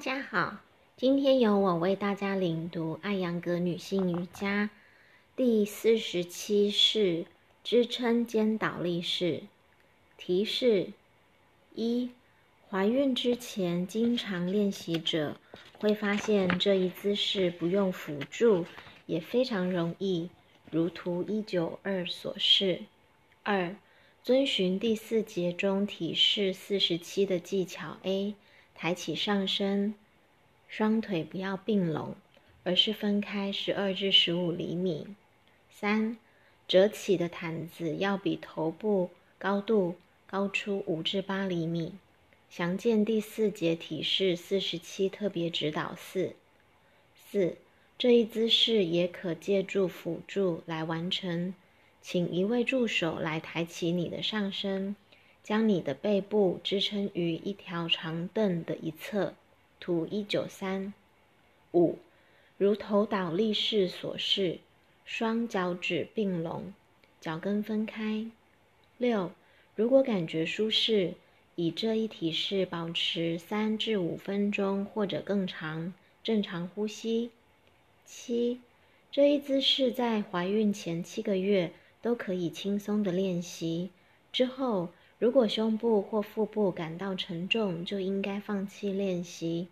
家好，今天由我为大家领读《艾扬格女性瑜伽》第四十七式支撑肩倒立式。提示：一、怀孕之前经常练习者会发现这一姿势不用辅助也非常容易，如图一九二所示。二、遵循第四节中提示四十七的技巧 A。抬起上身，双腿不要并拢，而是分开十二至十五厘米。三，折起的毯子要比头部高度高出五至八厘米。详见第四节体式四十七特别指导四。四，这一姿势也可借助辅助来完成，请一位助手来抬起你的上身。将你的背部支撑于一条长凳的一侧，图一九三五，如头倒立式所示，双脚趾并拢，脚跟分开。六，如果感觉舒适，以这一体式保持三至五分钟或者更长，正常呼吸。七，这一姿势在怀孕前七个月都可以轻松的练习，之后。如果胸部或腹部感到沉重，就应该放弃练习。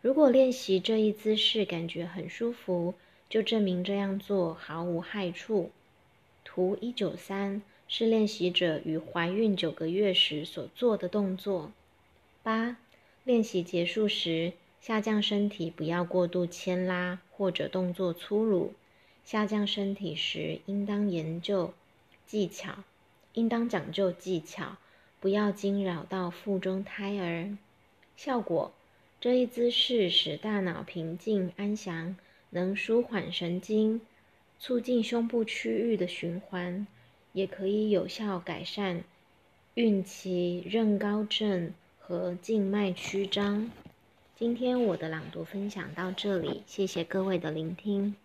如果练习这一姿势感觉很舒服，就证明这样做毫无害处。图一九三是练习者于怀孕九个月时所做的动作。八，练习结束时下降身体，不要过度牵拉或者动作粗鲁。下降身体时应当研究技巧。应当讲究技巧，不要惊扰到腹中胎儿。效果：这一姿势使大脑平静安详，能舒缓神经，促进胸部区域的循环，也可以有效改善孕期妊高症和静脉曲张。今天我的朗读分享到这里，谢谢各位的聆听。